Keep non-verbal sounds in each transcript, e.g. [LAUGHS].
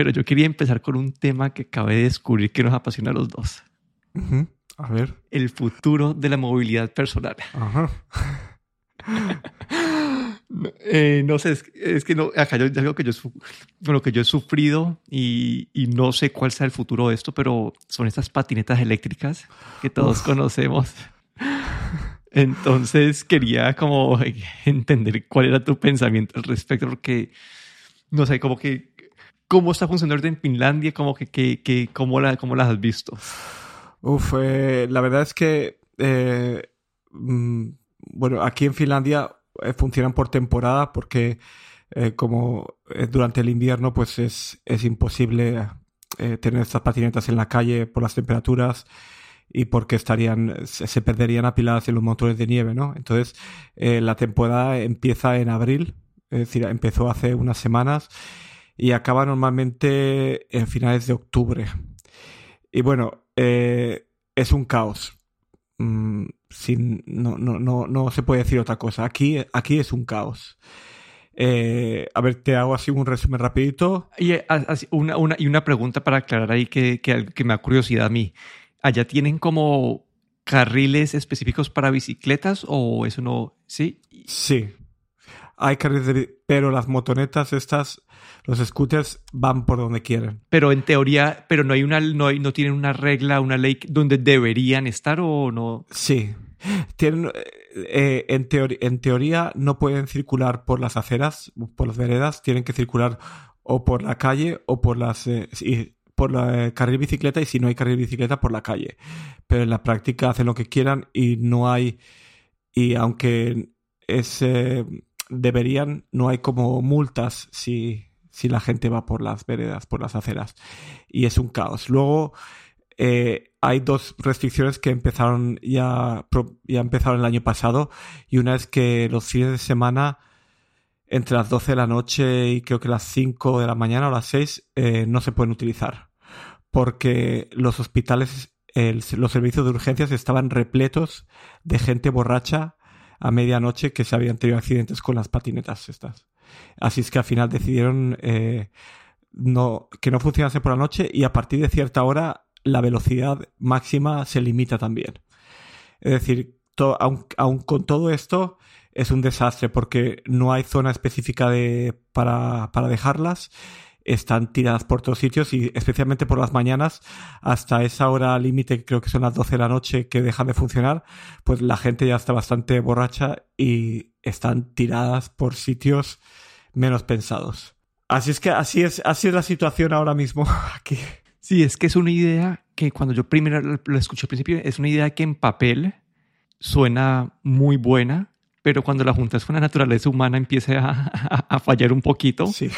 pero yo quería empezar con un tema que acabé de descubrir que nos apasiona a los dos. A ver. El futuro de la movilidad personal. Ajá. [LAUGHS] Eh, no sé, es, que no, acá yo, es algo que yo, con lo que yo he sufrido y, y, no sé cuál sea el futuro de esto, pero son estas patinetas eléctricas que todos conocemos. Entonces quería como [LAUGHS] entender cuál era tu pensamiento al respecto, porque no sé, como que cómo está funcionando en Finlandia, como que, que, que cómo, la, cómo las has visto. Uf, eh, la verdad es que, eh, mm, bueno, aquí en Finlandia eh, funcionan por temporada porque eh, como eh, durante el invierno pues es, es imposible tener estas patinetas en la calle por las temperaturas y porque estarían se, perderían apiladas en los motores de nieve, ¿no? Entonces la temporada empieza en abril, es decir, empezó hace unas semanas y acaba normalmente en finales de octubre. Y bueno, es un caos. Mm, sin, no, no, no, no se puede decir otra cosa. Aquí, aquí es un caos. Eh, a ver, te hago así un resumen rapidito. Y eh, una, una, y una pregunta para aclarar ahí que, que, que, me da curiosidad a mí. ¿Allá tienen como carriles específicos para bicicletas o eso no? Sí. Sí. Hay carriles de... Pero las motonetas estas los scooters van por donde quieren. Pero en teoría, pero no hay una, no, hay, no tienen una regla, una ley donde deberían estar o no. Sí. Tienen, eh, en, en teoría no pueden circular por las aceras, por las veredas, tienen que circular o por la calle o por las eh, por la eh, carril bicicleta y si no hay carril bicicleta por la calle. Pero en la práctica hacen lo que quieran y no hay y aunque es deberían no hay como multas si si la gente va por las veredas, por las aceras. Y es un caos. Luego eh, hay dos restricciones que empezaron ya, ya empezaron el año pasado. Y una es que los fines de semana, entre las 12 de la noche y creo que las 5 de la mañana o las 6, eh, no se pueden utilizar. Porque los hospitales, los servicios de urgencias estaban repletos de gente borracha a medianoche que se habían tenido accidentes con las patinetas estas. Así es que al final decidieron eh, no, que no funcionase por la noche y a partir de cierta hora la velocidad máxima se limita también. Es decir, aun, con todo esto es un desastre porque no hay zona específica de, para, para dejarlas están tiradas por todos sitios y especialmente por las mañanas hasta esa hora límite, creo que son las 12 de la noche que dejan de funcionar, pues la gente ya está bastante borracha y están tiradas por sitios menos pensados. Así es que así es, así es la situación ahora mismo [LAUGHS] aquí. Sí, es que es una idea que cuando yo primero lo escuché al principio, es una idea que en papel suena muy buena, pero cuando la juntas con la naturaleza humana empieza a, fallar un poquito. Sí.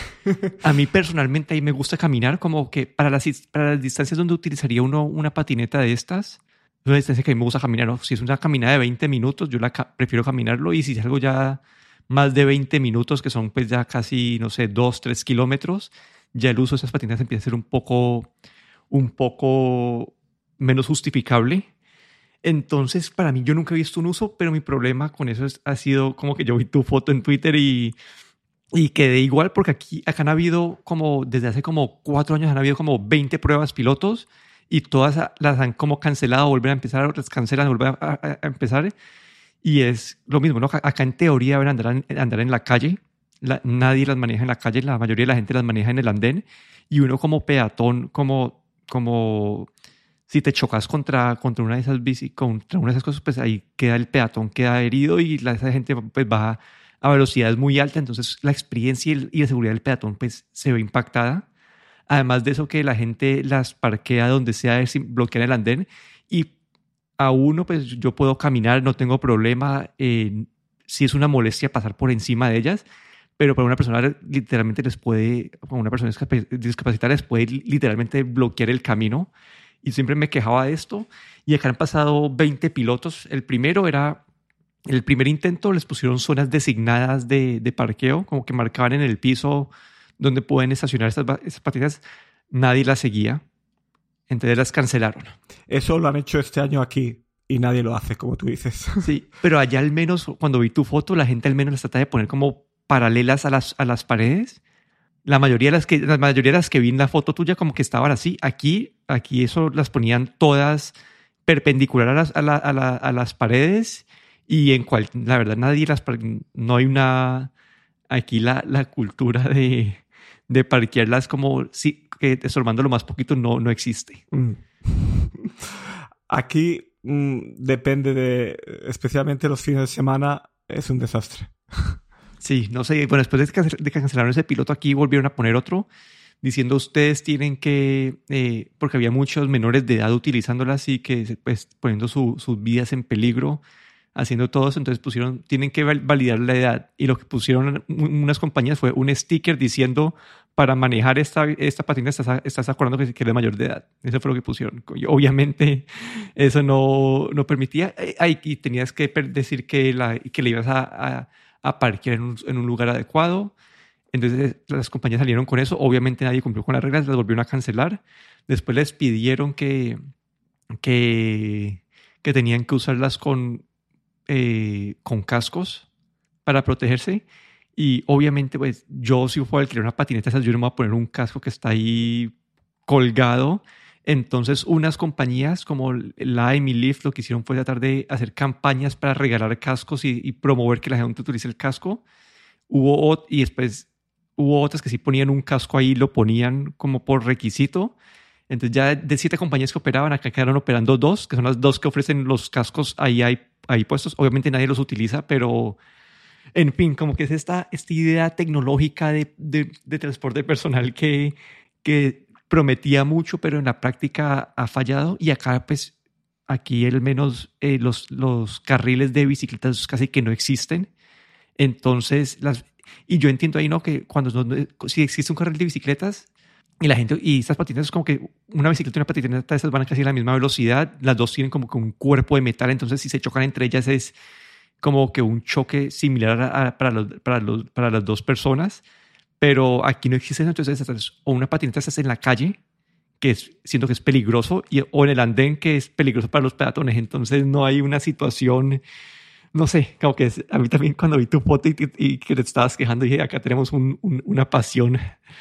a mí personalmente ahí me gusta caminar como que para las, para las distancias donde utilizaría uno una patineta de estas, una distancia que a mí me gusta caminar, si es una caminada de 20 minutos, yo la prefiero caminarlo y si es algo ya más de 20 minutos, que son pues ya casi, no sé, 2, 3 kilómetros, ya el uso de esas patinetas empieza a ser un poco, un poco menos justificable entonces, para mí, yo nunca he visto un uso, pero mi problema con eso ha sido como que yo vi tu foto en Twitter y, y quedé igual, porque aquí acá han habido como, desde hace como cuatro años han habido como 20 pruebas pilotos y todas las han como cancelado, vuelven a empezar, otras cancelan, vuelven a, empezar. Y es lo mismo, ¿no? Acá en teoría deben andar, andar en la calle, nadie las maneja en la calle, la mayoría de la gente las maneja en el andén y uno como peatón, como, como si te chocas contra, contra una de esas bici, contra una de esas cosas, pues ahí queda el peatón, queda herido y la, esa gente pues va a velocidades muy altas, entonces la experiencia y, la seguridad del peatón pues se ve impactada. Además de eso que la gente las parquea donde sea sin bloquear el andén y a uno pues yo puedo caminar, no tengo problema, eh, si es una molestia pasar por encima de ellas, pero para una persona literalmente les puede, para una persona discapacitada les puede literalmente bloquear el camino y siempre me quejaba de esto. Y acá han pasado 20 pilotos. El primero era, el primer intento les pusieron zonas designadas de, de parqueo, como que marcaban en el piso donde pueden estacionar estas, estas patinas. Nadie las seguía. Entonces las cancelaron. Eso lo han hecho este año aquí y nadie lo hace, como tú dices. [LAUGHS] Sí, pero allá al menos, cuando vi tu foto, la gente al menos las trata de poner como paralelas a las, a las paredes la mayoría de las que, la mayoría de las que vi en la foto tuya como que estaban así. Aquí, aquí eso las ponían todas perpendicular a las, a, la, a, las paredes y en cual, la verdad, nadie las, no hay una, aquí la, la cultura de, de parquearlas como, sí, que lo más poquito no, no existe. Mm. Aquí mm, depende de, especialmente los fines de semana, es un desastre. [LAUGHS] Sí, no sé. Bueno, después de que, cancelaron ese piloto aquí, volvieron a poner otro diciendo ustedes tienen que, eh, porque había muchos menores de edad utilizándolas y que pues poniendo sus vidas en peligro, haciendo todo eso, entonces pusieron, tienen que validar la edad y lo que pusieron unas compañías fue un sticker diciendo para manejar esta, esta patina estás, estás acordando que, que eres mayor de edad. Eso fue lo que pusieron. Obviamente [LAUGHS] eso no, no permitía, eh, y tenías que decir que, la, que le ibas a, a, a parquear en un, en un lugar adecuado entonces las compañías salieron con eso. Obviamente nadie cumplió con las reglas, las volvieron a cancelar. Después les pidieron que, que, que tenían que usarlas con, eh, con cascos para protegerse. Y obviamente, pues yo si fue a alquilar una patineta, yo no me voy a poner un casco que está ahí colgado. Entonces, unas compañías como la y Lift lo que hicieron fue tratar de hacer campañas para regalar cascos y, y promover que la gente utilice el casco. Hubo, y después hubo otras que sí ponían un casco ahí, lo ponían como por requisito. Entonces ya de siete compañías que operaban, acá quedaron operando dos, que son las dos que ofrecen los cascos ahí, hay, ahí puestos. Obviamente nadie los utiliza, pero en fin, como que es esta, esta idea tecnológica de, de, transporte personal que, que prometía mucho, pero en la práctica ha fallado. Y acá, pues, aquí al menos eh, los, los carriles de bicicletas casi que no existen. Entonces, las, y yo entiendo ahí, ¿no? Que cuando si existe un carril de bicicletas y la gente, y estas patinetas como que una bicicleta y una patineta esas van casi a la misma velocidad, las dos tienen como que un cuerpo de metal, entonces si se chocan entre ellas es como que un choque similar para, los, para, los, para las dos personas, pero aquí no existe eso, entonces o una patineta estás en la calle, que es, siento que es peligroso, y, o en el andén, que es peligroso para los peatones, entonces no hay una situación no sé, como que a mí también cuando vi tu foto y, que te estabas quejando, dije, acá tenemos una pasión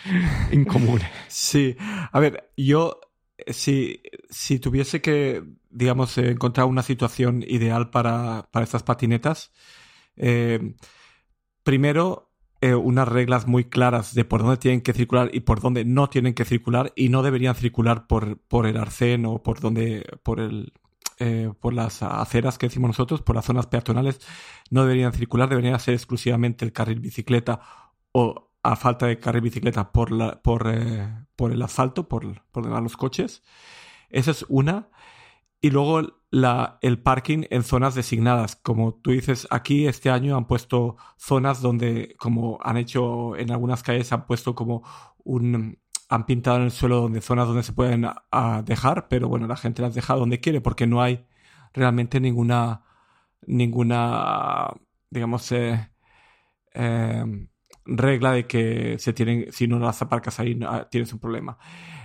[LAUGHS] en común. Sí, a ver, yo si, si tuviese que, digamos, encontrar una situación ideal para, para estas patinetas, eh, primero, eh, unas reglas muy claras de por dónde tienen que circular y por dónde no tienen que circular y no deberían circular por, por el arcén o por donde, por el, eh, por las aceras que decimos nosotros, por las zonas peatonales, no deberían circular, deberían ser exclusivamente el carril bicicleta o a falta de carril bicicleta por, la, por, eh, por el asfalto, por, por los coches. Esa es una. Y luego la, el parking en zonas designadas. Como tú dices, aquí este año han puesto zonas donde, como han hecho en algunas calles, han puesto como un, han pintado en el suelo donde zonas donde se pueden dejar, pero bueno, la gente las deja donde quiere porque no hay realmente ninguna, ninguna, digamos, eh, em, regla de que se tienen, si no las aparcas ahí, tienes un problema.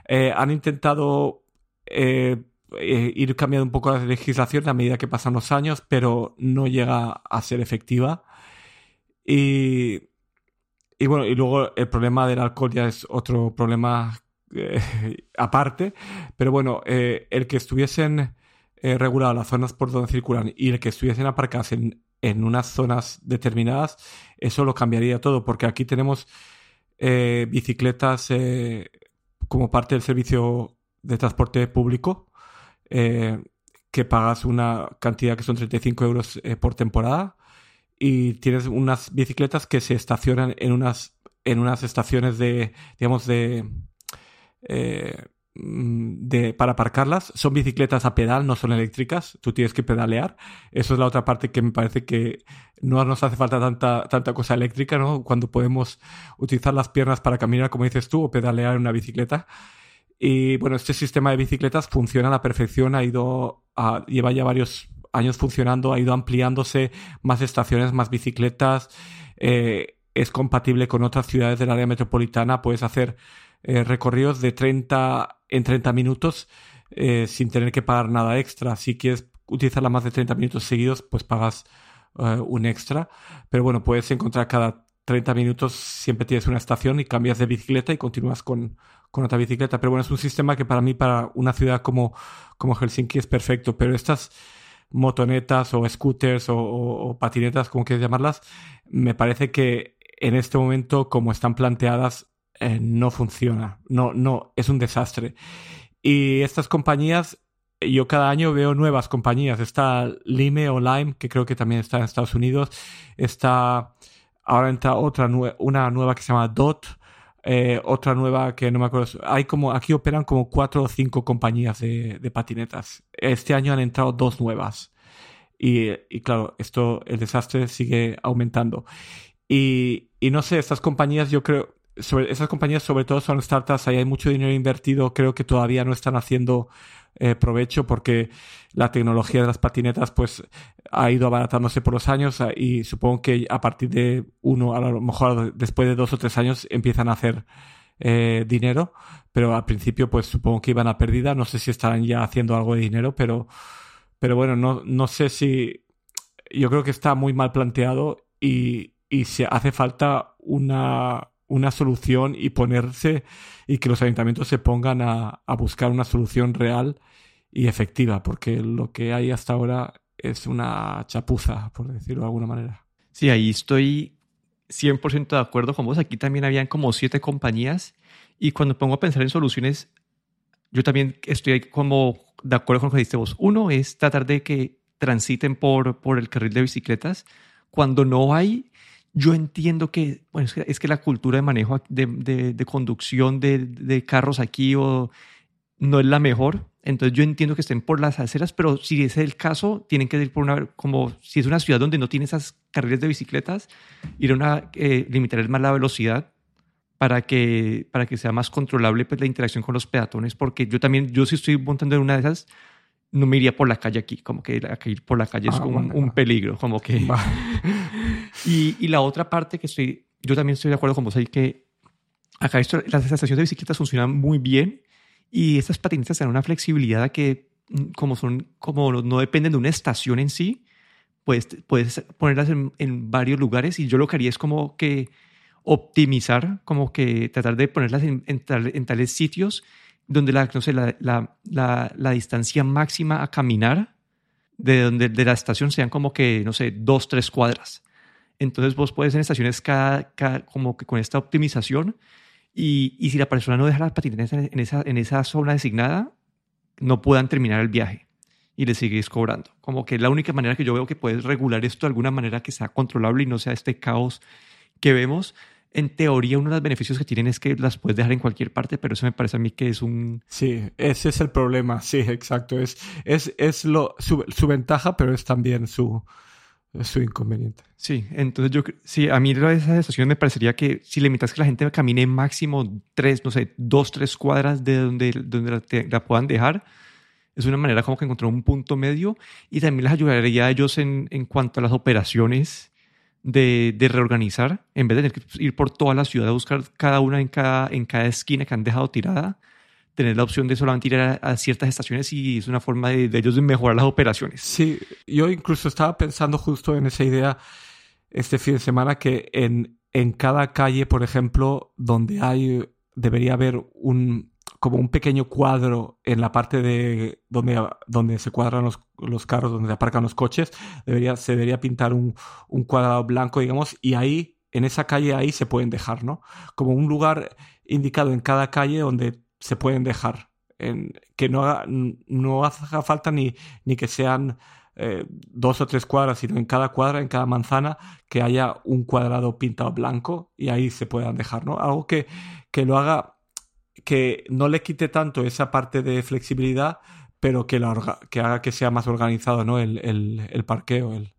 Eh, han intentado eh, ir cambiando un poco la legislación a medida que pasan los años, pero no llega a ser efectiva. Y bueno, y luego el problema del alcohol ya es otro problema eh, [LAUGHS] aparte, pero bueno, eh, el que estuviesen eh, reguladas las zonas por donde circulan y el que estuviesen aparcadas en, en unas zonas determinadas, eso lo cambiaría todo, porque aquí tenemos bicicletas como parte del servicio de transporte público, que pagas una cantidad que son 35 euros por temporada y tienes unas bicicletas que se estacionan en unas, en unas estaciones de, digamos, de, eh, de, para aparcarlas. Son bicicletas a pedal, no son eléctricas. Tú tienes que pedalear. Eso es la otra parte que me parece que no nos hace falta tanta, tanta cosa eléctrica, ¿no? Cuando podemos utilizar las piernas para caminar, como dices tú, o pedalear en una bicicleta. Y bueno, este sistema de bicicletas funciona a la perfección, ha ido a, lleva ya varios años funcionando, ha ido ampliándose, más estaciones, más bicicletas, eh, es compatible con otras ciudades del área metropolitana, puedes hacer eh, recorridos de 30 en 30 minutos eh, sin tener que pagar nada extra. Si quieres utilizarla más de 30 minutos seguidos, pues pagas un extra. Pero bueno, puedes encontrar cada 30 minutos siempre tienes una estación y cambias de bicicleta y continúas con, con otra bicicleta. Pero bueno, es un sistema que para mí, para una ciudad como, como Helsinki es perfecto. Pero estas motonetas o scooters o, patinetas, como quieras llamarlas, me parece que en este momento, como están planteadas, eh, no funciona. No, no, es un desastre. Y estas compañías, yo cada año veo nuevas compañías. Está Lime o Lime, que creo que también está en Estados Unidos. Está, ahora entra otra, una nueva que se llama Dot. Eh, otra nueva que no me acuerdo. Hay como, aquí operan como cuatro o cinco compañías de, patinetas. Este año han entrado dos nuevas. Y, claro, esto, el desastre sigue aumentando. Y, no sé, estas compañías yo creo, sobre, compañías sobre todo son startups, ahí hay mucho dinero invertido, creo que todavía no están haciendo eh, provecho porque la tecnología de las patinetas pues ha ido abaratándose por los años ah, y supongo que a partir de uno, a lo mejor después de dos o tres años empiezan a hacer eh, dinero, pero al principio pues supongo que iban a pérdida, no sé si estarán ya haciendo algo de dinero, pero, pero bueno, no, no sé si yo creo que está muy mal planteado y, y se hace falta una, una solución y ponerse y que los ayuntamientos se pongan a, buscar una solución real y efectiva, porque lo que hay hasta ahora es una chapuza, por decirlo de alguna manera. Sí, ahí estoy 100% de acuerdo con vos. Aquí también habían como siete compañías y cuando pongo a pensar en soluciones, yo también estoy como de acuerdo con lo que dijiste vos. Uno es tratar de que transiten por, por el carril de bicicletas. Cuando no hay, yo entiendo que, bueno, es que, la cultura de manejo, de, de, conducción de, de, carros aquí o, no es la mejor. Entonces yo entiendo que estén por las aceras, pero si es el caso, tienen que ir por una, como si es una ciudad donde no tiene esas carriles de bicicletas, ir a una, eh, limitar más la velocidad para que, para que sea más controlable pues, la interacción con los peatones, porque yo también, yo si estoy montando en una de esas, no me iría por la calle aquí, como que ir por la calle es ah, como un, peligro, como que... [LAUGHS] y, y, la otra parte que estoy, yo también estoy de acuerdo con vos ahí que acá esto, las estaciones de bicicletas funcionan muy bien y estas patinetas tienen una flexibilidad que mm, como son, como no dependen de una estación en sí, pues puedes ponerlas en, en varios lugares y yo lo que haría es como que optimizar, como que tratar de ponerlas en, en, en tales sitios donde la, no sé, la, la, la, distancia máxima a caminar de, donde, de la estación sean como que, no sé, dos, tres cuadras. Entonces vos puedes en estaciones cada, como que con esta optimización y, y, si la persona no deja las patinetas en esa, en esa zona designada, no puedan terminar el viaje y le sigues cobrando. Como que la única manera que yo veo que puedes regular esto de alguna manera que sea controlable y no sea este caos que vemos en teoría uno de los beneficios que tienen es que las puedes dejar en cualquier parte, pero eso me parece a mí que es un... Sí, ese es el problema, sí, exacto. Es, es, es lo, su, su ventaja, pero es también su, su inconveniente. Sí, entonces yo, sí, a mí esa estación me parecería que si limitas que la gente camine máximo tres, no sé, dos, tres cuadras de donde, donde la, puedan dejar, es una manera como que encontrar un punto medio y también les ayudaría a ellos en, en cuanto a las operaciones de, reorganizar, en vez de tener que ir por toda la ciudad a buscar cada una en cada, en cada esquina que han dejado tirada, tener la opción de solamente ir a, ciertas estaciones y es una forma de, ellos de mejorar las operaciones. Sí, yo incluso estaba pensando justo en esa idea este fin de semana que en, en cada calle, por ejemplo, donde hay, debería haber un, como un pequeño cuadro en la parte de donde, donde se cuadran los, los carros, donde se aparcan los coches, debería, se debería pintar un, un, cuadrado blanco, digamos, y ahí, en esa calle, ahí se pueden dejar, ¿no? Como un lugar indicado en cada calle donde se pueden dejar. En, que no haga, no haga falta ni, ni que sean eh, dos o tres cuadras, sino en cada cuadra, en cada manzana, que haya un cuadrado pintado blanco y ahí se puedan dejar, ¿no? Algo que, que lo haga que no le quite tanto esa parte de flexibilidad, pero que, la que haga que sea más organizado ¿no? el, el, el parqueo, el,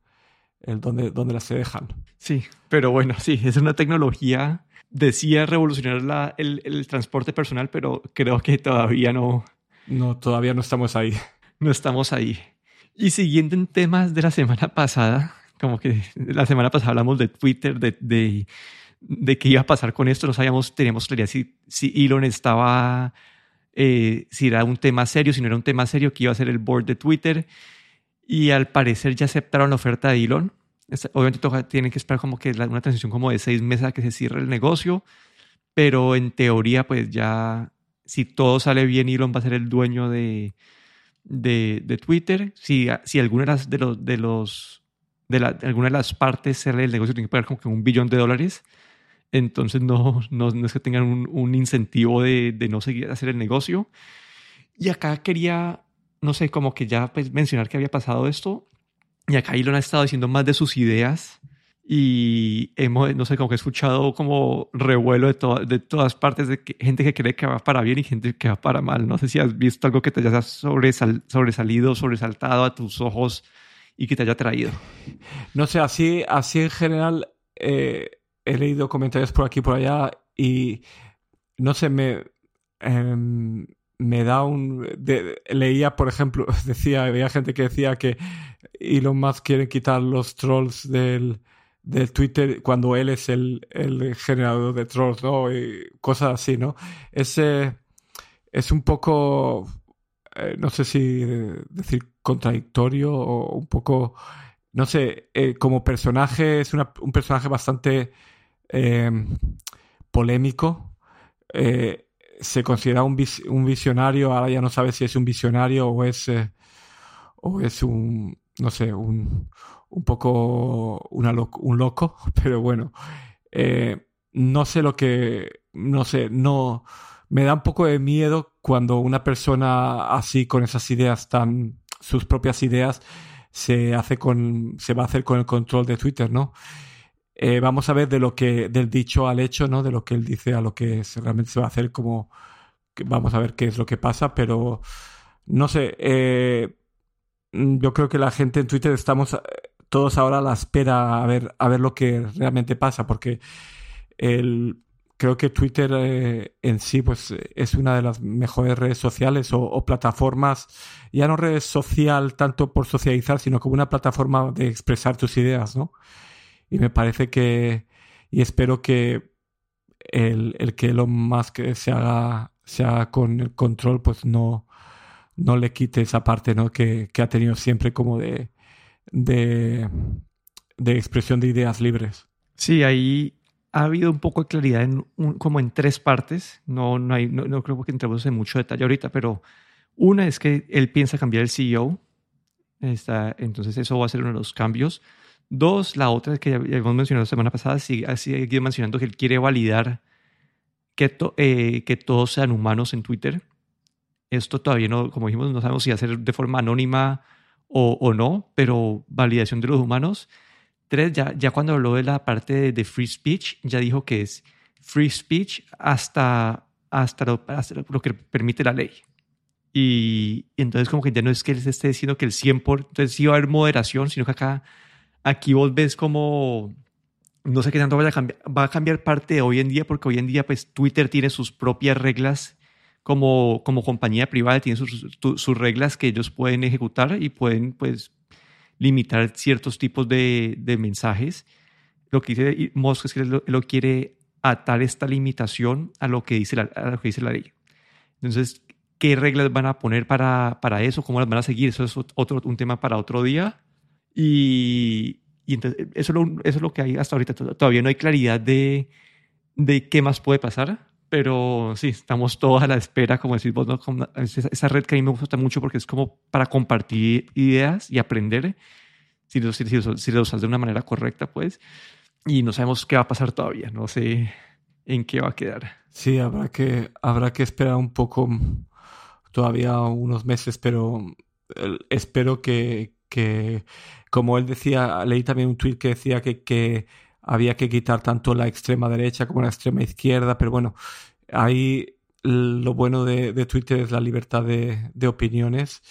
el donde, donde las se dejan. Sí, pero bueno, sí, es una tecnología, decía revolucionar la, el, el transporte personal, pero creo que todavía no... No, todavía no estamos ahí. No estamos ahí. Y siguiendo en temas de la semana pasada, como que la semana pasada hablamos de Twitter, de, de de qué iba a pasar con esto. No sabíamos, teníamos claridad si, si Elon estaba, eh, si era un tema serio, si no era un tema serio, que iba a ser el board de Twitter. Y al parecer ya aceptaron la oferta de Elon. obviamente toca, tienen que esperar como que una transición como de seis meses a que se cierre el negocio, pero en teoría pues ya si todo sale bien Elon va a ser el dueño de, de, de Twitter. Si, si las, de los, de los de, la, alguna de las partes el negocio tiene que pagar como que un billón de dólares, entonces no, no, no es que tengan un, un incentivo de, de, no seguir hacer el negocio. Y acá quería, no sé, como que ya pues, mencionar que había pasado esto. Y acá Elon ha estado diciendo más de sus ideas y hemos, no sé, como que he escuchado como revuelo de, de todas partes de gente que cree que va para bien y gente que va para mal. No sé si has visto algo que te haya sobresal, sobresalido, sobresaltado a tus ojos y que te haya traído. No sé, así, así en general eh, he leído comentarios por aquí y por allá y no sé, me, em, me da un... leía, por ejemplo, [LAUGHS] decía, había gente que decía que Elon Musk quiere quitar los trolls del, del Twitter cuando él es el, el generador de trolls, ¿no? Y cosas así, ¿no? Ese es un poco, eh, no sé si decir contradictorio o un poco, no sé, eh, como personaje es un personaje bastante eh, polémico. se considera un, un, visionario, ahora ya no sabe si es un visionario o es, o es un, no sé, un, un poco un loco, [LAUGHS] pero bueno, eh, no sé lo que, no sé, no, me da un poco de miedo cuando una persona así con esas ideas tan, sus propias ideas, se hace con, se va a hacer con el control de Twitter, ¿no? Eh, vamos a ver de lo que, del dicho al hecho, ¿no? De lo que él dice a lo que realmente se va a hacer, como, vamos a ver qué es lo que pasa, pero no sé, eh, yo creo que la gente en Twitter estamos todos ahora la espera a ver, a ver lo que realmente pasa, porque el, creo que Twitter eh, en sí pues, es una de las mejores redes sociales o, plataformas, ya no redes social tanto por socializar, sino como una plataforma de expresar tus ideas, ¿no? Y me parece que, y espero que el, el que lo más que se haga, se haga con el control, pues no, no le quite esa parte, ¿no? Que, que ha tenido siempre como de, de, expresión de ideas libres. Sí, ahí ha habido un poco de claridad en como en tres partes. No, no, hay, no, creo que entremos en mucho detalle ahorita, pero una es que él piensa cambiar el CEO. Está, entonces eso va a ser uno de los cambios. Dos, la otra que ya hemos mencionado la semana pasada, ha seguido mencionando que él quiere validar que, eh, que todos sean humanos en Twitter. Esto todavía no, como dijimos, no sabemos si ser de forma anónima o, no, pero validación de los humanos. Tres, ya, ya cuando habló de la parte de, free speech, ya dijo que es free speech hasta, hasta, lo, lo que permite la ley. Y, entonces como que ya no es que él esté diciendo que el 100%, por, entonces sí va a haber moderación, sino que acá, aquí vos ves como, no sé qué tanto vaya a cambiar, va a cambiar parte de hoy en día, porque hoy en día pues Twitter tiene sus propias reglas como, como compañía privada tiene sus, sus, reglas que ellos pueden ejecutar y pueden pues limitar ciertos tipos de, de mensajes. Lo que dice Musk es que lo, quiere atar esta limitación a lo que dice la, a lo que dice la ley. Entonces, ¿qué reglas van a poner para, para eso? ¿Cómo las van a seguir? Eso es otro, un tema para otro día. Y, y entonces, eso, es lo, eso es lo que hay hasta ahorita. Todavía no hay claridad de, de qué más puede pasar pero sí, estamos todos a la espera, como decís vos, ¿no? esa red que a mí me gusta mucho porque es como para compartir ideas y aprender, si lo, si, si lo usas de una manera correcta, pues, y no sabemos qué va a pasar todavía, no sé en qué va a quedar. Sí, habrá que, habrá que esperar un poco, todavía unos meses, pero espero que, que, como él decía, leí también un tweet que decía que, que había que quitar tanto la extrema derecha como la extrema izquierda, pero bueno, ahí lo bueno de, Twitter es la libertad de, opiniones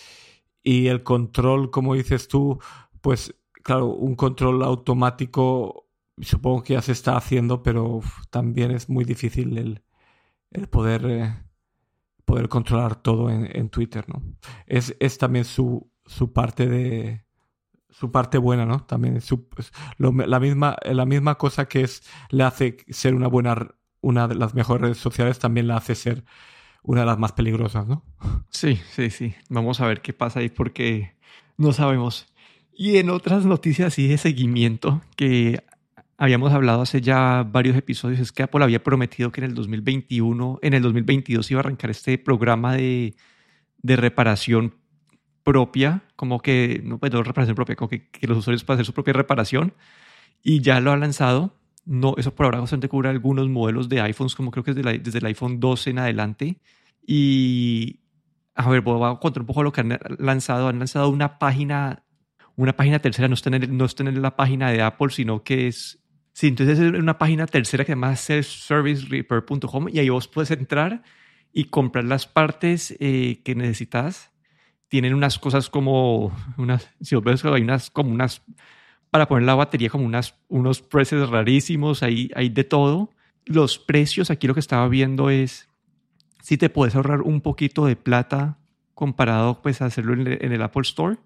y el control, como dices tú, pues claro, un control automático supongo que ya se está haciendo, pero también es muy difícil el, poder, eh, poder controlar todo en, en Twitter, ¿no? Es, es también su, su parte de, su parte buena, ¿no? También la, misma, la misma cosa que es, le hace ser una buena, una de las mejores redes sociales, también la hace ser una de las más peligrosas, ¿no? Sí, sí, sí. Vamos a ver qué pasa ahí porque no sabemos. Y en otras noticias así de seguimiento que habíamos hablado hace ya varios episodios, es que Apple había prometido que en el 2021, en el 2022 iba a arrancar este programa de, de reparación propia, como que, no, pues reparación propia, como que, que, los usuarios puedan hacer su propia reparación y ya lo ha lanzado. No, eso por ahora solamente cubre algunos modelos de iPhones, como creo que desde, desde el iPhone 12 en adelante. Y, a ver, voy a contar un poco lo que han lanzado. Han lanzado una página, una página tercera, no está en, no está en la página de Apple, sino que es Sí, entonces es una página tercera que se llama selfservicerepair.com y ahí vos puedes entrar y comprar las partes eh, que necesitas. Tienen unas cosas como unas, si vos ves, hay unas como unas para poner la batería como unas, unos precios rarísimos, hay, hay de todo. Los precios, aquí lo que estaba viendo es si te puedes ahorrar un poquito de plata comparado pues a hacerlo en el Apple Store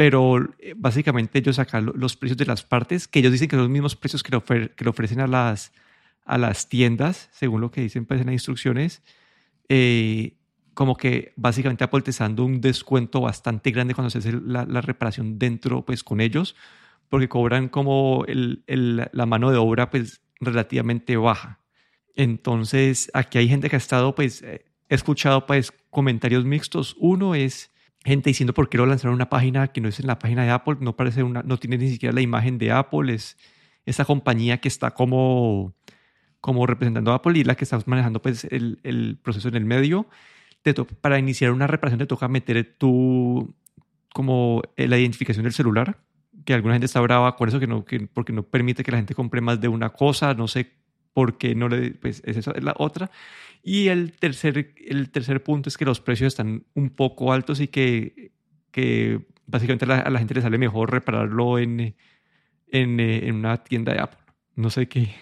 pero eh, básicamente ellos sacan los precios de las partes, que ellos dicen que son los mismos precios que le, que ofrecen a las, a las tiendas, según lo que dicen pues, en las instrucciones, eh, como que básicamente Apple te está dando un descuento bastante grande cuando se hace la, la reparación dentro pues con ellos, porque cobran como el, el, la mano de obra pues relativamente baja. Entonces aquí hay gente que ha estado pues, he escuchado pues comentarios mixtos. Uno es gente diciendo por qué lo lanzaron una página que no es en la página de Apple, no parece una, no tiene ni siquiera la imagen de Apple, es esa compañía que está como, como representando a Apple y la que está manejando pues el, el proceso en el medio. Te para iniciar una reparación te toca meter tu, como eh, la identificación del celular, que alguna gente está brava con eso, que no, que, porque no permite que la gente compre más de una cosa, no sé por qué no le, pues es esa es la otra. Y el tercer, el tercer punto es que los precios están un poco altos y que, que básicamente a la, gente le sale mejor repararlo en, en, eh, en, una tienda de Apple. No sé qué,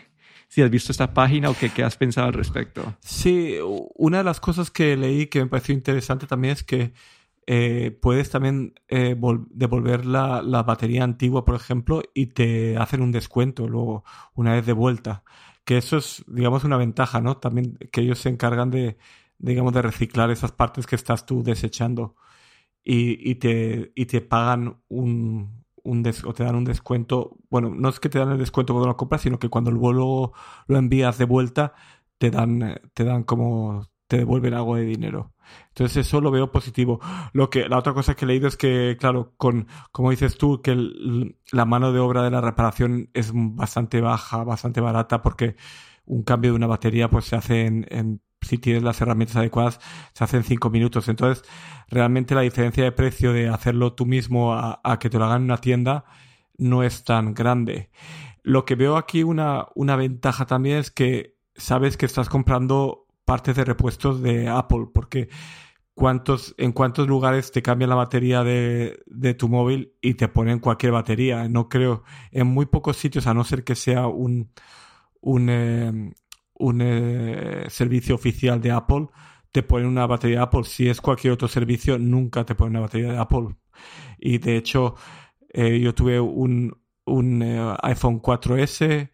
si has visto esta página o qué, qué has pensado al respecto. Sí, una de las cosas que leí que me pareció interesante también es que eh, puedes también eh, devolver la, la, batería antigua, por ejemplo, y te hacen un descuento luego una vez de vuelta que eso es, digamos, una ventaja, ¿no? También que ellos se encargan de, digamos, de reciclar esas partes que estás tú desechando y, y te, y te pagan un, un o te dan un descuento. Bueno, no es que te dan el descuento cuando lo compras, sino que cuando luego lo envías de vuelta, te dan, te dan como, te devuelven algo de dinero. Entonces eso lo veo positivo. Lo que, la otra cosa que he leído es que, claro, con, como dices tú, que la mano de obra de la reparación es bastante baja, bastante barata, porque un cambio de una batería pues se hace en, si tienes las herramientas adecuadas, se hace en cinco minutos. Entonces, realmente la diferencia de precio de hacerlo tú mismo a, que te lo hagan en una tienda no es tan grande. Lo que veo aquí una, una ventaja también es que sabes que estás comprando partes de repuestos de Apple, porque cuántos, en cuántos lugares te cambian la batería de, de, tu móvil y te ponen cualquier batería. No creo, en muy pocos sitios, a no ser que sea un, un, eh, un eh, servicio oficial de Apple, te ponen una batería de Apple. Si es cualquier otro servicio, nunca te ponen una batería de Apple. Y de hecho, eh, yo tuve un, un iPhone 4S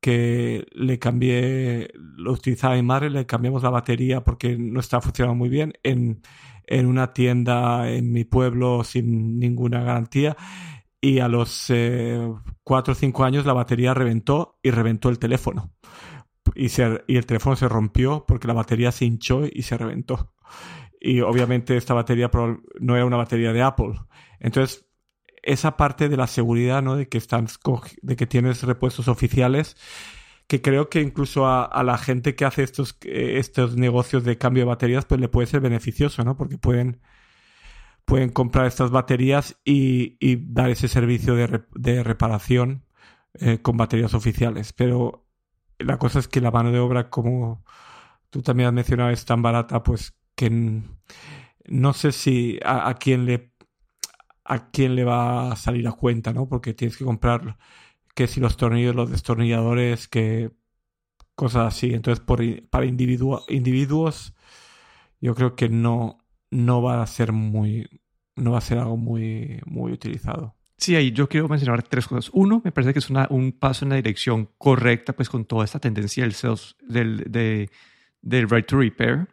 que le cambié, lo utilizaba mi madre, le cambiamos la batería porque no estaba funcionando muy bien en, en una tienda en mi pueblo sin ninguna garantía y a los eh, cuatro o cinco años la batería reventó y reventó el teléfono. Y, el teléfono se rompió porque la batería se hinchó y se reventó. Y obviamente esta batería no era una batería de Apple. Entonces esa parte de la seguridad, ¿no? De que están, de que tienes repuestos oficiales, que creo que incluso a, la gente que hace estos, estos negocios de cambio de baterías, pues le puede ser beneficioso, ¿no? Porque pueden, pueden comprar estas baterías y, dar ese servicio de, reparación eh, con baterías oficiales. Pero la cosa es que la mano de obra, como tú también has mencionado, es tan barata, pues que no sé si a, a quién le a quién le va a salir a cuenta, ¿no? Porque tienes que comprar que si los tornillos, los destornilladores, que cosas así. Entonces, por, para individuos, yo creo que no, no va a ser muy, no va a ser algo muy, muy utilizado. Sí, ahí yo quiero mencionar tres cosas. Uno, me parece que es una, un paso en la dirección correcta, pues con toda esta tendencia del sales, del, de, del right to repair.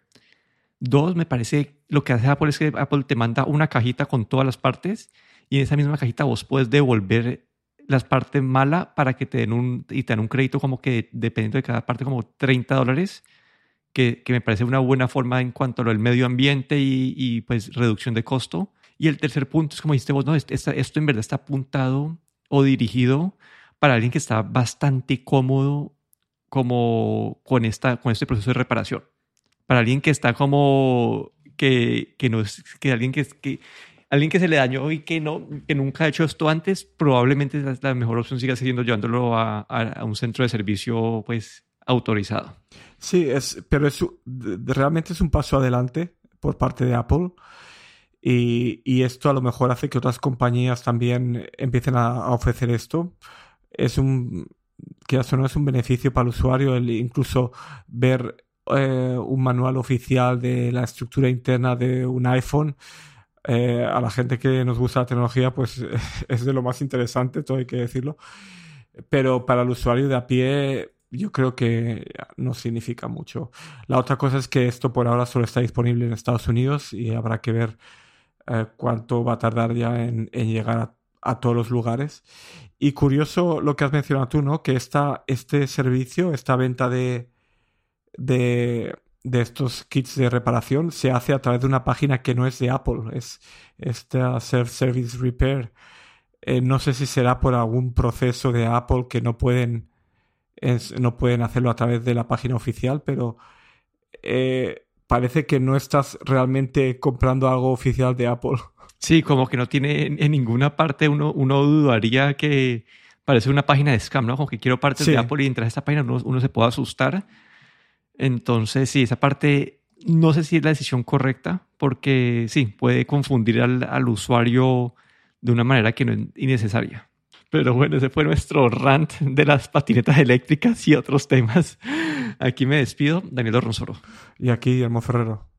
Dos, me parece lo que hace Apple es que Apple te manda una cajita con todas las partes y en esa misma cajita vos puedes devolver las partes malas para que te den un, y te dan un crédito como que dependiendo de cada parte como 30 dólares, que, que me parece una buena forma en cuanto a lo del medio ambiente y, y pues reducción de costo. Y el tercer punto es como dijiste vos, no, esto en verdad está apuntado o dirigido para alguien que está bastante cómodo como con, esta, con este proceso de reparación. Para alguien que está como que, que no es que alguien que, que alguien que se le dañó y que no que nunca ha hecho esto antes, probablemente la mejor opción siga siendo llevándolo a, a, un centro de servicio pues autorizado. Sí, es, pero es, realmente es un paso adelante por parte de Apple. Y, esto a lo mejor hace que otras compañías también empiecen a, ofrecer esto. Es un, que eso no es un beneficio para el usuario, el incluso ver eh, un manual oficial de la estructura interna de un iPhone. Eh, a la gente que nos gusta la tecnología, pues [LAUGHS] es de lo más interesante, todo hay que decirlo. Pero para el usuario de a pie, yo creo que no significa mucho. La otra cosa es que esto por ahora solo está disponible en Estados Unidos y habrá que ver eh, cuánto va a tardar ya en, llegar a, todos los lugares. Y curioso lo que has mencionado tú, ¿no? Que esta, este servicio, esta venta de, de, estos kits de reparación se hace a través de una página que no es de Apple, es esta Self-Service Repair. Eh, no sé si será por algún proceso de Apple que no pueden, no pueden hacerlo a través de la página oficial, pero eh, parece que no estás realmente comprando algo oficial de Apple. Sí, como que no tiene en ninguna parte, uno, uno dudaría que parece una página de scam, ¿no? Como que quiero partes de Apple y entrar a esta página uno, se puede asustar. Entonces, sí, esa parte no sé si es la decisión correcta, porque sí, puede confundir al, al usuario de una manera que no es innecesaria. Pero bueno, ese fue nuestro rant de las patinetas eléctricas y otros temas. Aquí me despido, Daniel Ronsoro. Y aquí, Guillermo Ferrero.